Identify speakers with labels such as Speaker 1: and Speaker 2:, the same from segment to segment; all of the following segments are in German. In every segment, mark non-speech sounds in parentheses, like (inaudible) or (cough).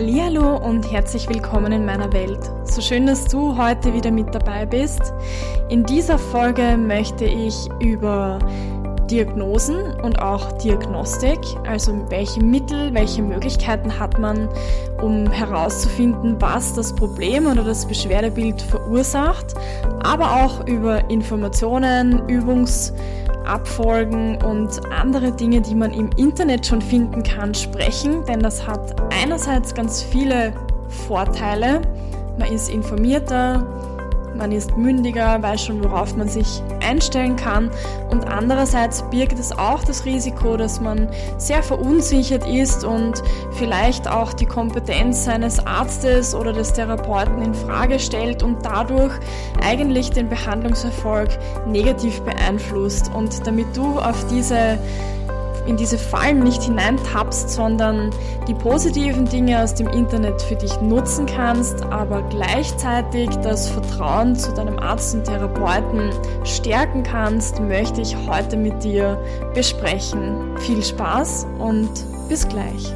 Speaker 1: Hallo und herzlich willkommen in meiner Welt. So schön, dass du heute wieder mit dabei bist. In dieser Folge möchte ich über Diagnosen und auch Diagnostik, also welche Mittel, welche Möglichkeiten hat man, um herauszufinden, was das Problem oder das Beschwerdebild verursacht, aber auch über Informationen, Übungsabfolgen und andere Dinge, die man im Internet schon finden kann, sprechen, denn das hat einerseits ganz viele Vorteile. Man ist informierter, man ist mündiger, weiß schon, worauf man sich einstellen kann. Und andererseits birgt es auch das Risiko, dass man sehr verunsichert ist und vielleicht auch die Kompetenz seines Arztes oder des Therapeuten in Frage stellt und dadurch eigentlich den Behandlungserfolg negativ beeinflusst. Und damit du auf diese in diese Fallen nicht hineintappst, sondern die positiven Dinge aus dem Internet für dich nutzen kannst, aber gleichzeitig das Vertrauen zu deinem Arzt und Therapeuten stärken kannst, möchte ich heute mit dir besprechen. Viel Spaß und bis gleich.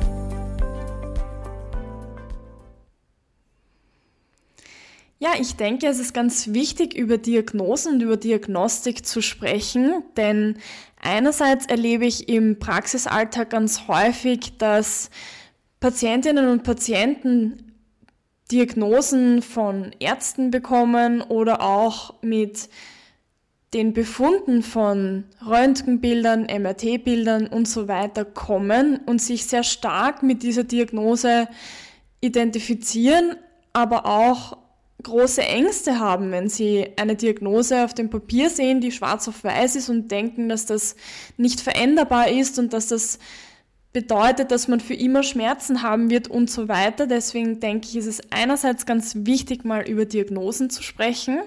Speaker 1: Ja, ich denke, es ist ganz wichtig, über Diagnosen und über Diagnostik zu sprechen, denn einerseits erlebe ich im Praxisalltag ganz häufig, dass Patientinnen und Patienten Diagnosen von Ärzten bekommen oder auch mit den Befunden von Röntgenbildern, MRT-Bildern und so weiter kommen und sich sehr stark mit dieser Diagnose identifizieren, aber auch große Ängste haben, wenn sie eine Diagnose auf dem Papier sehen, die schwarz auf weiß ist und denken, dass das nicht veränderbar ist und dass das bedeutet, dass man für immer Schmerzen haben wird und so weiter. Deswegen denke ich, ist es einerseits ganz wichtig, mal über Diagnosen zu sprechen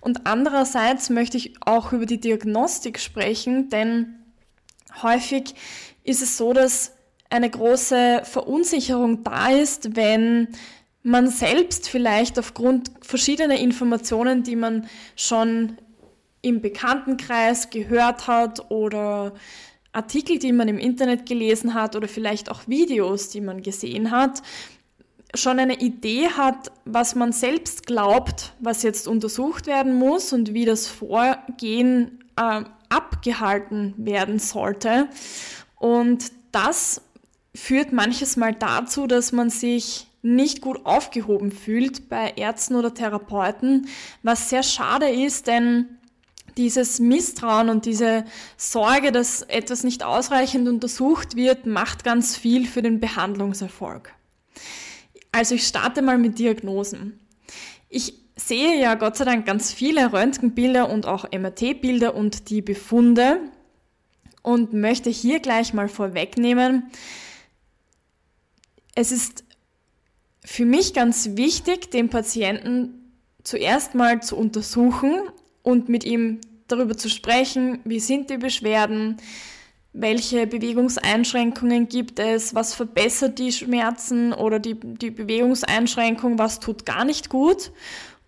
Speaker 1: und andererseits möchte ich auch über die Diagnostik sprechen, denn häufig ist es so, dass eine große Verunsicherung da ist, wenn man selbst vielleicht aufgrund verschiedener Informationen, die man schon im Bekanntenkreis gehört hat oder Artikel, die man im Internet gelesen hat oder vielleicht auch Videos, die man gesehen hat, schon eine Idee hat, was man selbst glaubt, was jetzt untersucht werden muss und wie das Vorgehen äh, abgehalten werden sollte. Und das führt manches Mal dazu, dass man sich nicht gut aufgehoben fühlt bei Ärzten oder Therapeuten, was sehr schade ist, denn dieses Misstrauen und diese Sorge, dass etwas nicht ausreichend untersucht wird, macht ganz viel für den Behandlungserfolg. Also ich starte mal mit Diagnosen. Ich sehe ja Gott sei Dank ganz viele Röntgenbilder und auch MRT-Bilder und die Befunde und möchte hier gleich mal vorwegnehmen, es ist für mich ganz wichtig, den Patienten zuerst mal zu untersuchen und mit ihm darüber zu sprechen, wie sind die Beschwerden, welche Bewegungseinschränkungen gibt es, was verbessert die Schmerzen oder die, die Bewegungseinschränkung, was tut gar nicht gut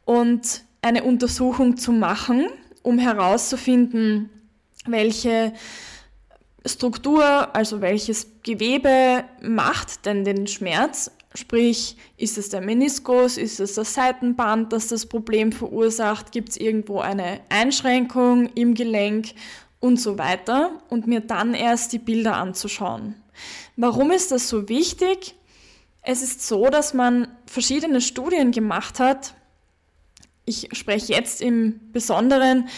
Speaker 1: und eine Untersuchung zu machen, um herauszufinden, welche Struktur, also welches Gewebe macht denn den Schmerz Sprich, ist es der Meniskus, ist es das Seitenband, das das Problem verursacht, gibt es irgendwo eine Einschränkung im Gelenk und so weiter und mir dann erst die Bilder anzuschauen. Warum ist das so wichtig? Es ist so, dass man verschiedene Studien gemacht hat. Ich spreche jetzt im Besonderen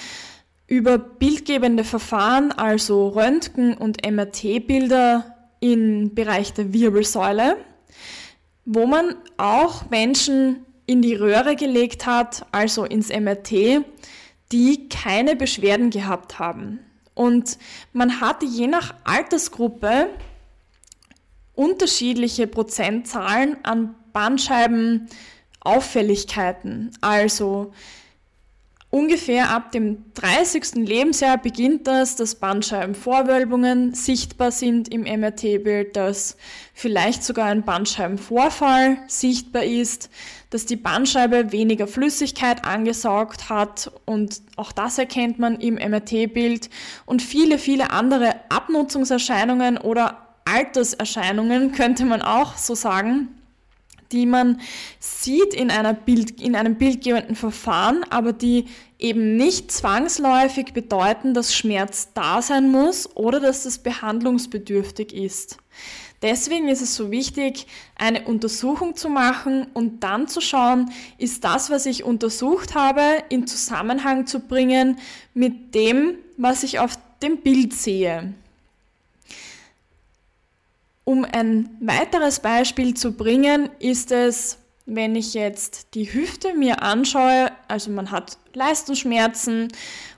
Speaker 1: über bildgebende Verfahren, also Röntgen- und MRT-Bilder im Bereich der Wirbelsäule wo man auch Menschen in die Röhre gelegt hat, also ins MRT, die keine Beschwerden gehabt haben. Und man hatte je nach Altersgruppe unterschiedliche Prozentzahlen an Bandscheibenauffälligkeiten. Also Ungefähr ab dem 30. Lebensjahr beginnt das, dass Bandscheibenvorwölbungen sichtbar sind im MRT-Bild, dass vielleicht sogar ein Bandscheibenvorfall sichtbar ist, dass die Bandscheibe weniger Flüssigkeit angesaugt hat und auch das erkennt man im MRT-Bild und viele, viele andere Abnutzungserscheinungen oder Alterserscheinungen könnte man auch so sagen, die man sieht in, einer Bild, in einem bildgebenden Verfahren, aber die eben nicht zwangsläufig bedeuten, dass Schmerz da sein muss oder dass das behandlungsbedürftig ist. Deswegen ist es so wichtig, eine Untersuchung zu machen und dann zu schauen, ist das, was ich untersucht habe, in Zusammenhang zu bringen mit dem, was ich auf dem Bild sehe. Um ein weiteres Beispiel zu bringen, ist es, wenn ich jetzt die Hüfte mir anschaue, also man hat Leistungsschmerzen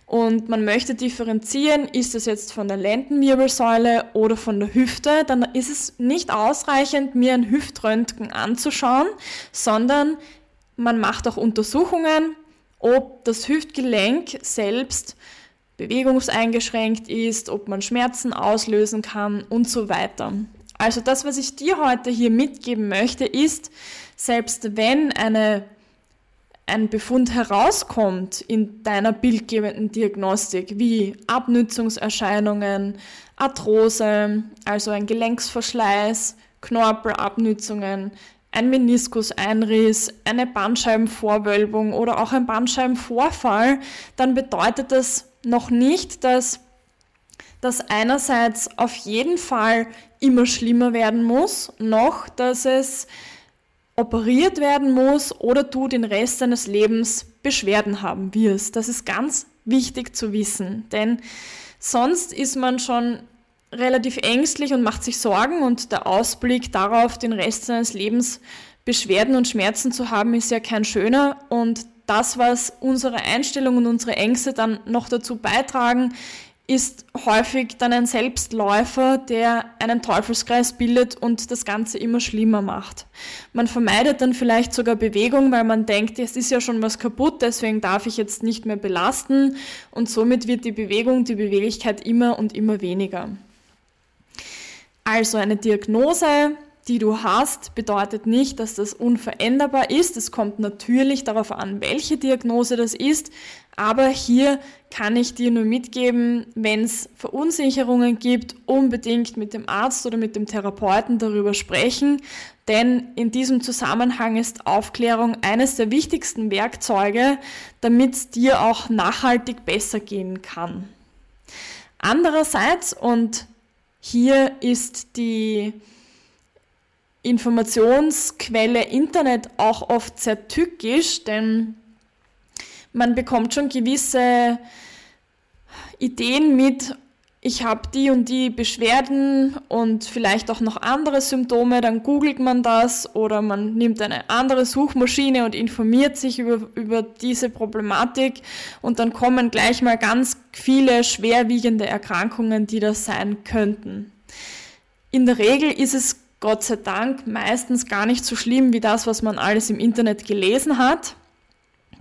Speaker 1: und man möchte differenzieren, ist es jetzt von der Lendenwirbelsäule oder von der Hüfte, dann ist es nicht ausreichend, mir ein Hüftröntgen anzuschauen, sondern man macht auch Untersuchungen, ob das Hüftgelenk selbst bewegungseingeschränkt ist, ob man Schmerzen auslösen kann und so weiter. Also das, was ich dir heute hier mitgeben möchte, ist, selbst wenn eine ein Befund herauskommt in deiner bildgebenden Diagnostik, wie Abnützungserscheinungen, Arthrose, also ein Gelenksverschleiß, Knorpelabnützungen, ein Meniskuseinriss, eine Bandscheibenvorwölbung oder auch ein Bandscheibenvorfall, dann bedeutet das noch nicht, dass das einerseits auf jeden Fall immer schlimmer werden muss, noch dass es operiert werden muss oder du den Rest deines Lebens Beschwerden haben wirst. Das ist ganz wichtig zu wissen, denn sonst ist man schon relativ ängstlich und macht sich Sorgen und der Ausblick darauf, den Rest seines Lebens Beschwerden und Schmerzen zu haben, ist ja kein schöner und das, was unsere Einstellung und unsere Ängste dann noch dazu beitragen, ist häufig dann ein Selbstläufer, der einen Teufelskreis bildet und das Ganze immer schlimmer macht. Man vermeidet dann vielleicht sogar Bewegung, weil man denkt, es ist ja schon was kaputt, deswegen darf ich jetzt nicht mehr belasten und somit wird die Bewegung, die Beweglichkeit immer und immer weniger. Also eine Diagnose die du hast, bedeutet nicht, dass das unveränderbar ist. Es kommt natürlich darauf an, welche Diagnose das ist. Aber hier kann ich dir nur mitgeben, wenn es Verunsicherungen gibt, unbedingt mit dem Arzt oder mit dem Therapeuten darüber sprechen. Denn in diesem Zusammenhang ist Aufklärung eines der wichtigsten Werkzeuge, damit es dir auch nachhaltig besser gehen kann. Andererseits, und hier ist die Informationsquelle Internet auch oft sehr tückisch, denn man bekommt schon gewisse Ideen mit, ich habe die und die Beschwerden und vielleicht auch noch andere Symptome, dann googelt man das oder man nimmt eine andere Suchmaschine und informiert sich über, über diese Problematik und dann kommen gleich mal ganz viele schwerwiegende Erkrankungen, die das sein könnten. In der Regel ist es Gott sei Dank meistens gar nicht so schlimm wie das, was man alles im Internet gelesen hat.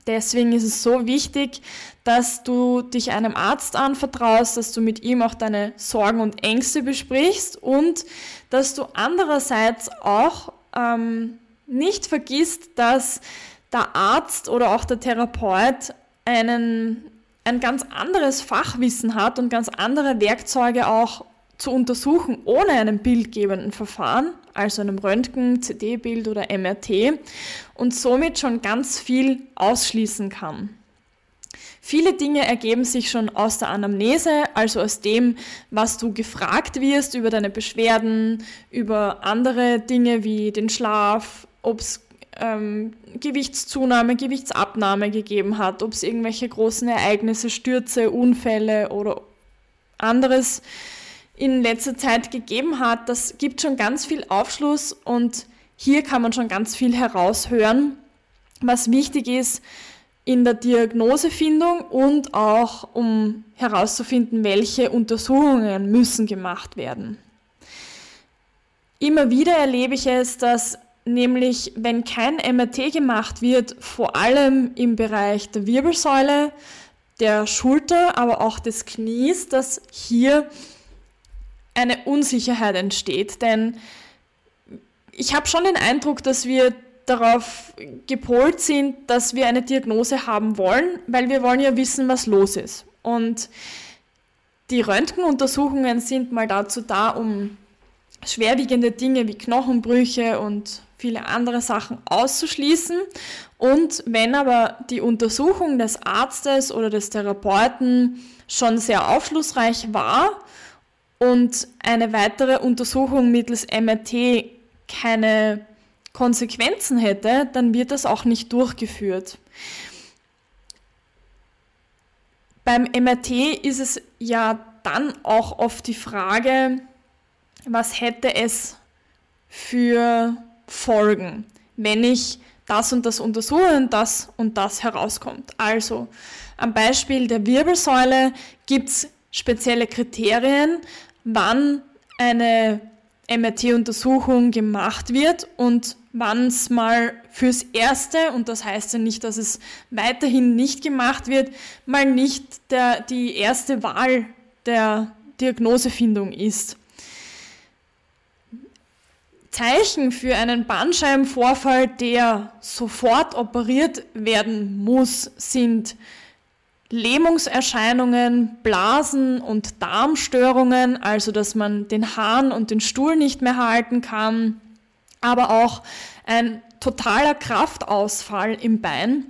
Speaker 1: Deswegen ist es so wichtig, dass du dich einem Arzt anvertraust, dass du mit ihm auch deine Sorgen und Ängste besprichst und dass du andererseits auch ähm, nicht vergisst, dass der Arzt oder auch der Therapeut einen, ein ganz anderes Fachwissen hat und ganz andere Werkzeuge auch zu untersuchen ohne einen bildgebenden Verfahren, also einem Röntgen, CD-Bild oder MRT und somit schon ganz viel ausschließen kann. Viele Dinge ergeben sich schon aus der Anamnese, also aus dem, was du gefragt wirst über deine Beschwerden, über andere Dinge wie den Schlaf, ob es ähm, Gewichtszunahme, Gewichtsabnahme gegeben hat, ob es irgendwelche großen Ereignisse, Stürze, Unfälle oder anderes in letzter Zeit gegeben hat, das gibt schon ganz viel Aufschluss und hier kann man schon ganz viel heraushören, was wichtig ist in der Diagnosefindung und auch um herauszufinden, welche Untersuchungen müssen gemacht werden. Immer wieder erlebe ich es, dass nämlich wenn kein MRT gemacht wird, vor allem im Bereich der Wirbelsäule, der Schulter, aber auch des Knies, dass hier eine Unsicherheit entsteht. Denn ich habe schon den Eindruck, dass wir darauf gepolt sind, dass wir eine Diagnose haben wollen, weil wir wollen ja wissen, was los ist. Und die Röntgenuntersuchungen sind mal dazu da, um schwerwiegende Dinge wie Knochenbrüche und viele andere Sachen auszuschließen. Und wenn aber die Untersuchung des Arztes oder des Therapeuten schon sehr aufschlussreich war und eine weitere Untersuchung mittels MRT keine Konsequenzen hätte, dann wird das auch nicht durchgeführt. Beim MRT ist es ja dann auch oft die Frage, was hätte es für Folgen, wenn ich das und das untersuche und das und das herauskommt. Also am Beispiel der Wirbelsäule gibt es spezielle Kriterien, wann eine MRT-Untersuchung gemacht wird und wann es mal fürs Erste, und das heißt ja nicht, dass es weiterhin nicht gemacht wird, mal nicht der, die erste Wahl der Diagnosefindung ist. Zeichen für einen Bandscheibenvorfall, der sofort operiert werden muss, sind Lähmungserscheinungen, Blasen und Darmstörungen, also dass man den Hahn und den Stuhl nicht mehr halten kann, aber auch ein totaler Kraftausfall im Bein.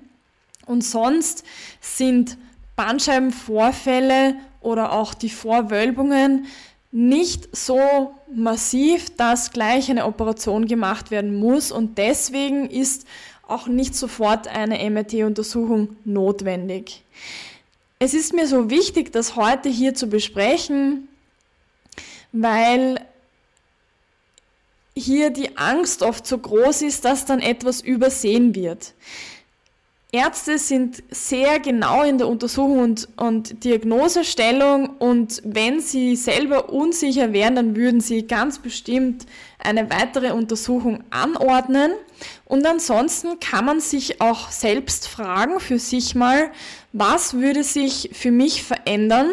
Speaker 1: Und sonst sind Bandscheibenvorfälle oder auch die Vorwölbungen nicht so massiv, dass gleich eine Operation gemacht werden muss und deswegen ist auch nicht sofort eine MRT-Untersuchung notwendig. Es ist mir so wichtig, das heute hier zu besprechen, weil hier die Angst oft so groß ist, dass dann etwas übersehen wird. Ärzte sind sehr genau in der Untersuchung und, und, Diagnosestellung und wenn sie selber unsicher wären, dann würden sie ganz bestimmt eine weitere Untersuchung anordnen. Und ansonsten kann man sich auch selbst fragen für sich mal, was würde sich für mich verändern,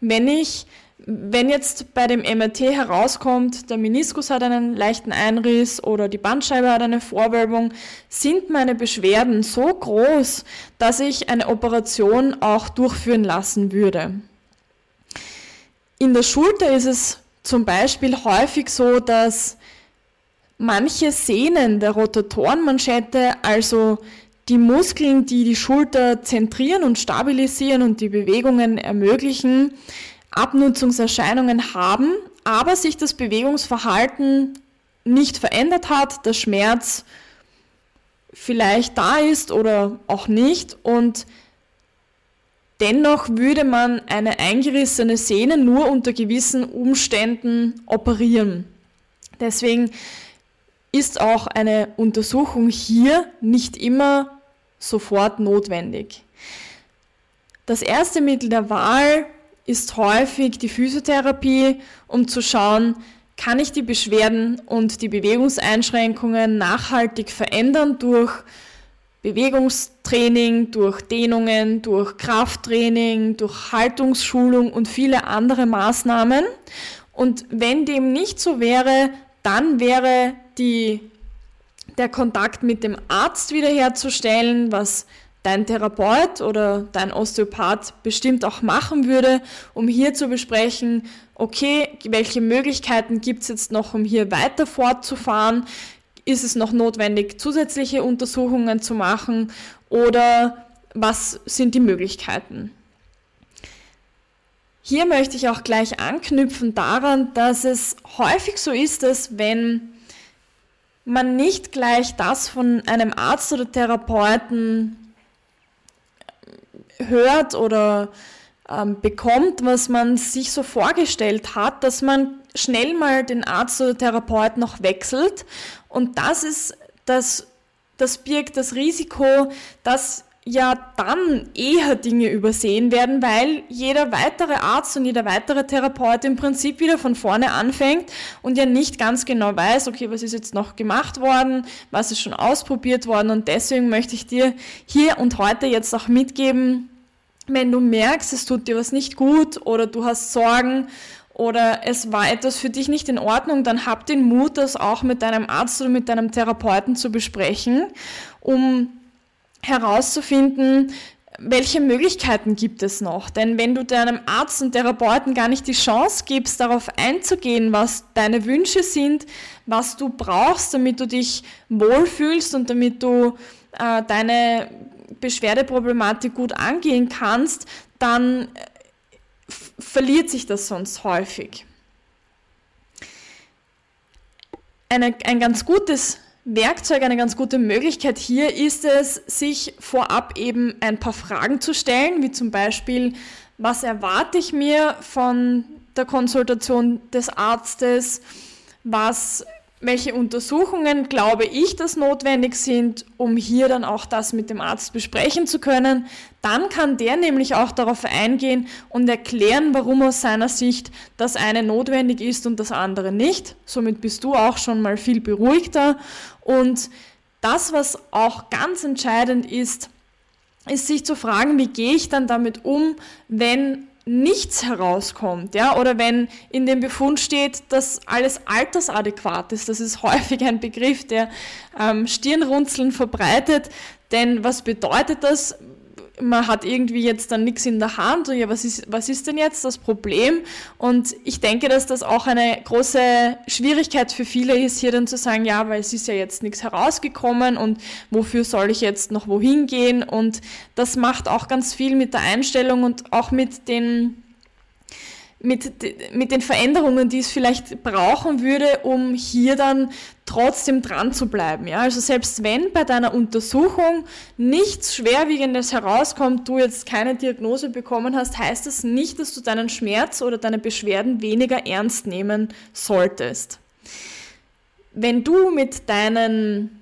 Speaker 1: wenn ich wenn jetzt bei dem MRT herauskommt, der Meniskus hat einen leichten Einriss oder die Bandscheibe hat eine Vorwölbung, sind meine Beschwerden so groß, dass ich eine Operation auch durchführen lassen würde. In der Schulter ist es zum Beispiel häufig so, dass manche Sehnen der Rotatorenmanschette, also die Muskeln, die die Schulter zentrieren und stabilisieren und die Bewegungen ermöglichen, Abnutzungserscheinungen haben, aber sich das Bewegungsverhalten nicht verändert hat, der Schmerz vielleicht da ist oder auch nicht und dennoch würde man eine eingerissene Sehne nur unter gewissen Umständen operieren. Deswegen ist auch eine Untersuchung hier nicht immer sofort notwendig. Das erste Mittel der Wahl ist häufig die Physiotherapie, um zu schauen, kann ich die Beschwerden und die Bewegungseinschränkungen nachhaltig verändern durch Bewegungstraining, durch Dehnungen, durch Krafttraining, durch Haltungsschulung und viele andere Maßnahmen. Und wenn dem nicht so wäre, dann wäre die, der Kontakt mit dem Arzt wiederherzustellen, was dein Therapeut oder dein Osteopath bestimmt auch machen würde, um hier zu besprechen, okay, welche Möglichkeiten gibt es jetzt noch, um hier weiter fortzufahren? Ist es noch notwendig, zusätzliche Untersuchungen zu machen oder was sind die Möglichkeiten? Hier möchte ich auch gleich anknüpfen daran, dass es häufig so ist, dass wenn man nicht gleich das von einem Arzt oder Therapeuten hört oder ähm, bekommt, was man sich so vorgestellt hat, dass man schnell mal den Arzt oder Therapeut noch wechselt. Und das ist das, das birgt das Risiko, dass ja dann eher Dinge übersehen werden, weil jeder weitere Arzt und jeder weitere Therapeut im Prinzip wieder von vorne anfängt und ja nicht ganz genau weiß, okay, was ist jetzt noch gemacht worden, was ist schon ausprobiert worden und deswegen möchte ich dir hier und heute jetzt auch mitgeben, wenn du merkst, es tut dir was nicht gut oder du hast Sorgen oder es war etwas für dich nicht in Ordnung, dann hab den Mut, das auch mit deinem Arzt oder mit deinem Therapeuten zu besprechen, um herauszufinden, welche Möglichkeiten gibt es noch? Denn wenn du deinem Arzt und Therapeuten gar nicht die Chance gibst, darauf einzugehen, was deine Wünsche sind, was du brauchst, damit du dich wohlfühlst und damit du äh, deine Beschwerdeproblematik gut angehen kannst, dann äh, verliert sich das sonst häufig. Eine, ein ganz gutes Werkzeug, eine ganz gute Möglichkeit hier ist es, sich vorab eben ein paar Fragen zu stellen, wie zum Beispiel, was erwarte ich mir von der Konsultation des Arztes, was welche Untersuchungen glaube ich, dass notwendig sind, um hier dann auch das mit dem Arzt besprechen zu können. Dann kann der nämlich auch darauf eingehen und erklären, warum aus seiner Sicht das eine notwendig ist und das andere nicht. Somit bist du auch schon mal viel beruhigter. Und das, was auch ganz entscheidend ist, ist sich zu fragen, wie gehe ich dann damit um, wenn nichts herauskommt, ja, oder wenn in dem Befund steht, dass alles altersadäquat ist, das ist (laughs) häufig ein Begriff, der ähm, Stirnrunzeln verbreitet, denn was bedeutet das? Man hat irgendwie jetzt dann nichts in der Hand und ja, was ist, was ist denn jetzt das Problem? Und ich denke, dass das auch eine große Schwierigkeit für viele ist, hier dann zu sagen, ja, weil es ist ja jetzt nichts herausgekommen und wofür soll ich jetzt noch wohin gehen? Und das macht auch ganz viel mit der Einstellung und auch mit den mit, mit den Veränderungen, die es vielleicht brauchen würde, um hier dann trotzdem dran zu bleiben. Ja? Also selbst wenn bei deiner Untersuchung nichts Schwerwiegendes herauskommt, du jetzt keine Diagnose bekommen hast, heißt das nicht, dass du deinen Schmerz oder deine Beschwerden weniger ernst nehmen solltest. Wenn du mit deinen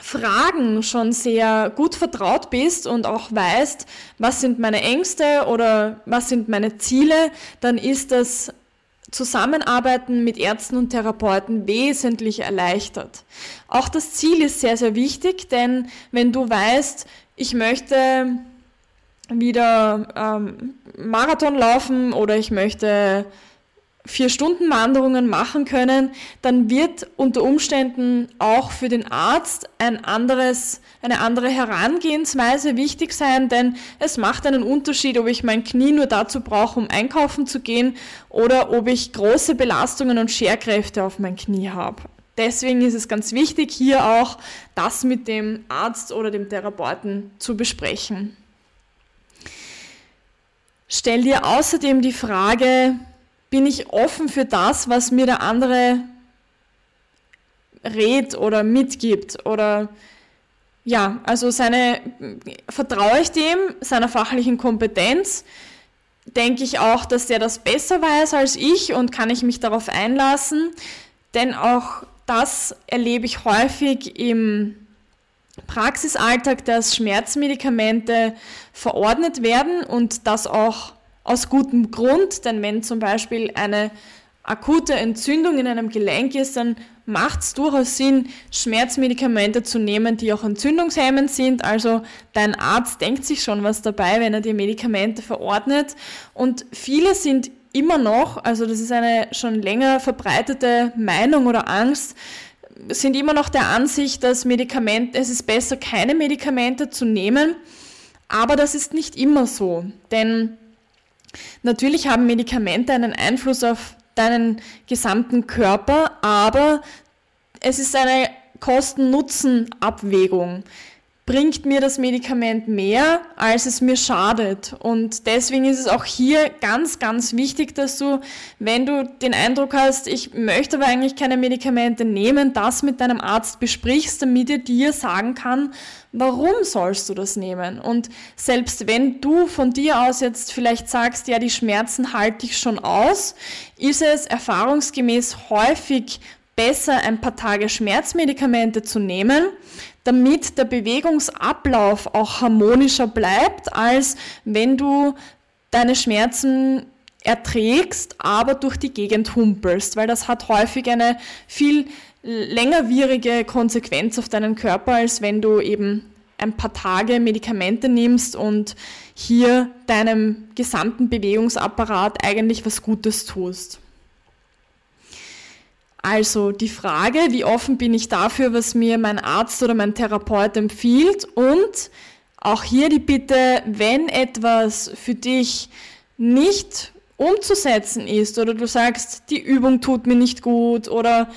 Speaker 1: Fragen schon sehr gut vertraut bist und auch weißt, was sind meine Ängste oder was sind meine Ziele, dann ist das Zusammenarbeiten mit Ärzten und Therapeuten wesentlich erleichtert. Auch das Ziel ist sehr, sehr wichtig, denn wenn du weißt, ich möchte wieder ähm, Marathon laufen oder ich möchte vier Stunden Wanderungen machen können, dann wird unter Umständen auch für den Arzt ein anderes, eine andere Herangehensweise wichtig sein, denn es macht einen Unterschied, ob ich mein Knie nur dazu brauche, um einkaufen zu gehen oder ob ich große Belastungen und Scherkräfte auf mein Knie habe. Deswegen ist es ganz wichtig, hier auch das mit dem Arzt oder dem Therapeuten zu besprechen. Stell dir außerdem die Frage, bin ich offen für das, was mir der andere rät oder mitgibt oder ja, also seine, vertraue ich dem, seiner fachlichen Kompetenz, denke ich auch, dass der das besser weiß als ich und kann ich mich darauf einlassen, denn auch das erlebe ich häufig im Praxisalltag, dass Schmerzmedikamente verordnet werden und das auch aus gutem Grund, denn wenn zum Beispiel eine akute Entzündung in einem Gelenk ist, dann macht es durchaus Sinn, Schmerzmedikamente zu nehmen, die auch entzündungshemmend sind. Also dein Arzt denkt sich schon was dabei, wenn er dir Medikamente verordnet. Und viele sind immer noch, also das ist eine schon länger verbreitete Meinung oder Angst, sind immer noch der Ansicht, dass Medikamente, es ist besser, keine Medikamente zu nehmen. Aber das ist nicht immer so, denn Natürlich haben Medikamente einen Einfluss auf deinen gesamten Körper, aber es ist eine Kosten-Nutzen-Abwägung bringt mir das Medikament mehr, als es mir schadet. Und deswegen ist es auch hier ganz, ganz wichtig, dass du, wenn du den Eindruck hast, ich möchte aber eigentlich keine Medikamente nehmen, das mit deinem Arzt besprichst, damit er dir sagen kann, warum sollst du das nehmen? Und selbst wenn du von dir aus jetzt vielleicht sagst, ja, die Schmerzen halte ich schon aus, ist es erfahrungsgemäß häufig besser, ein paar Tage Schmerzmedikamente zu nehmen, damit der Bewegungsablauf auch harmonischer bleibt, als wenn du deine Schmerzen erträgst, aber durch die Gegend humpelst, weil das hat häufig eine viel längerwierige Konsequenz auf deinen Körper, als wenn du eben ein paar Tage Medikamente nimmst und hier deinem gesamten Bewegungsapparat eigentlich was Gutes tust. Also die Frage, wie offen bin ich dafür, was mir mein Arzt oder mein Therapeut empfiehlt und auch hier die Bitte, wenn etwas für dich nicht umzusetzen ist oder du sagst, die Übung tut mir nicht gut oder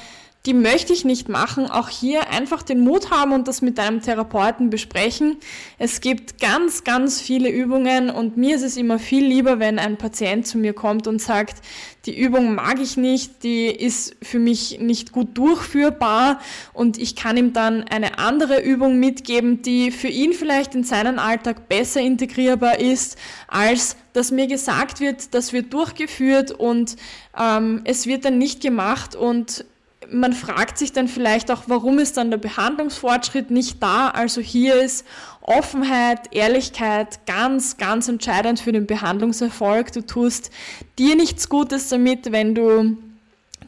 Speaker 1: die möchte ich nicht machen, auch hier einfach den Mut haben und das mit deinem Therapeuten besprechen. Es gibt ganz, ganz viele Übungen und mir ist es immer viel lieber, wenn ein Patient zu mir kommt und sagt, die Übung mag ich nicht, die ist für mich nicht gut durchführbar und ich kann ihm dann eine andere Übung mitgeben, die für ihn vielleicht in seinen Alltag besser integrierbar ist, als dass mir gesagt wird, das wird durchgeführt und ähm, es wird dann nicht gemacht und man fragt sich dann vielleicht auch, warum ist dann der Behandlungsfortschritt nicht da? Also hier ist Offenheit, Ehrlichkeit ganz, ganz entscheidend für den Behandlungserfolg. Du tust dir nichts Gutes damit, wenn du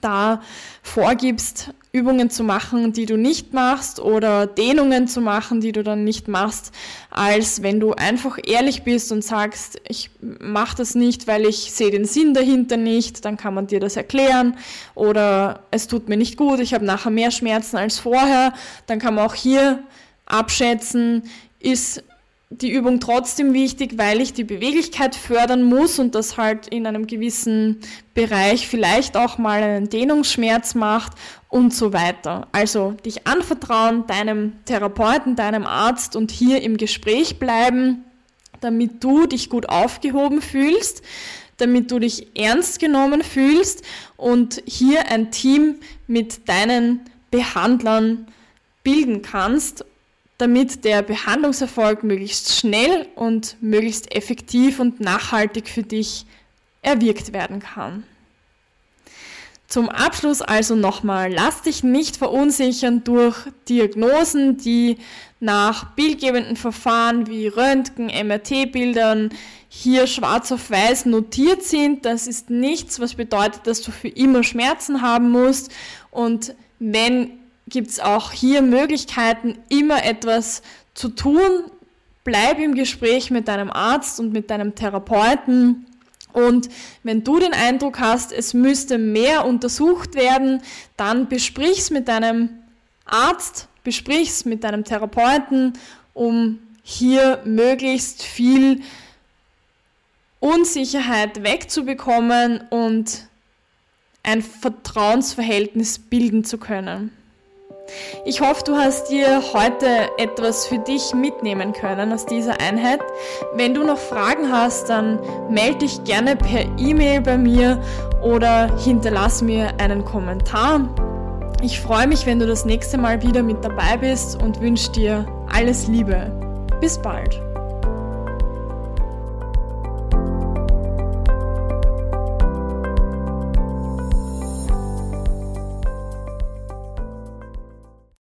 Speaker 1: da vorgibst, Übungen zu machen, die du nicht machst oder Dehnungen zu machen, die du dann nicht machst, als wenn du einfach ehrlich bist und sagst, ich mache das nicht, weil ich sehe den Sinn dahinter nicht, dann kann man dir das erklären. Oder es tut mir nicht gut, ich habe nachher mehr Schmerzen als vorher, dann kann man auch hier abschätzen, ist die Übung trotzdem wichtig, weil ich die Beweglichkeit fördern muss und das halt in einem gewissen Bereich vielleicht auch mal einen Dehnungsschmerz macht und so weiter. Also dich anvertrauen deinem Therapeuten, deinem Arzt und hier im Gespräch bleiben, damit du dich gut aufgehoben fühlst, damit du dich ernst genommen fühlst und hier ein Team mit deinen Behandlern bilden kannst damit der Behandlungserfolg möglichst schnell und möglichst effektiv und nachhaltig für dich erwirkt werden kann. Zum Abschluss also nochmal, lass dich nicht verunsichern durch Diagnosen, die nach bildgebenden Verfahren wie Röntgen, MRT-Bildern hier schwarz auf weiß notiert sind. Das ist nichts, was bedeutet, dass du für immer Schmerzen haben musst. Und wenn gibt es auch hier Möglichkeiten, immer etwas zu tun. Bleib im Gespräch mit deinem Arzt und mit deinem Therapeuten. Und wenn du den Eindruck hast, es müsste mehr untersucht werden, dann besprich's mit deinem Arzt, besprich's mit deinem Therapeuten, um hier möglichst viel Unsicherheit wegzubekommen und ein Vertrauensverhältnis bilden zu können. Ich hoffe, du hast dir heute etwas für dich mitnehmen können aus dieser Einheit. Wenn du noch Fragen hast, dann melde dich gerne per E-Mail bei mir oder hinterlass mir einen Kommentar. Ich freue mich, wenn du das nächste Mal wieder mit dabei bist und wünsche dir alles Liebe. Bis bald.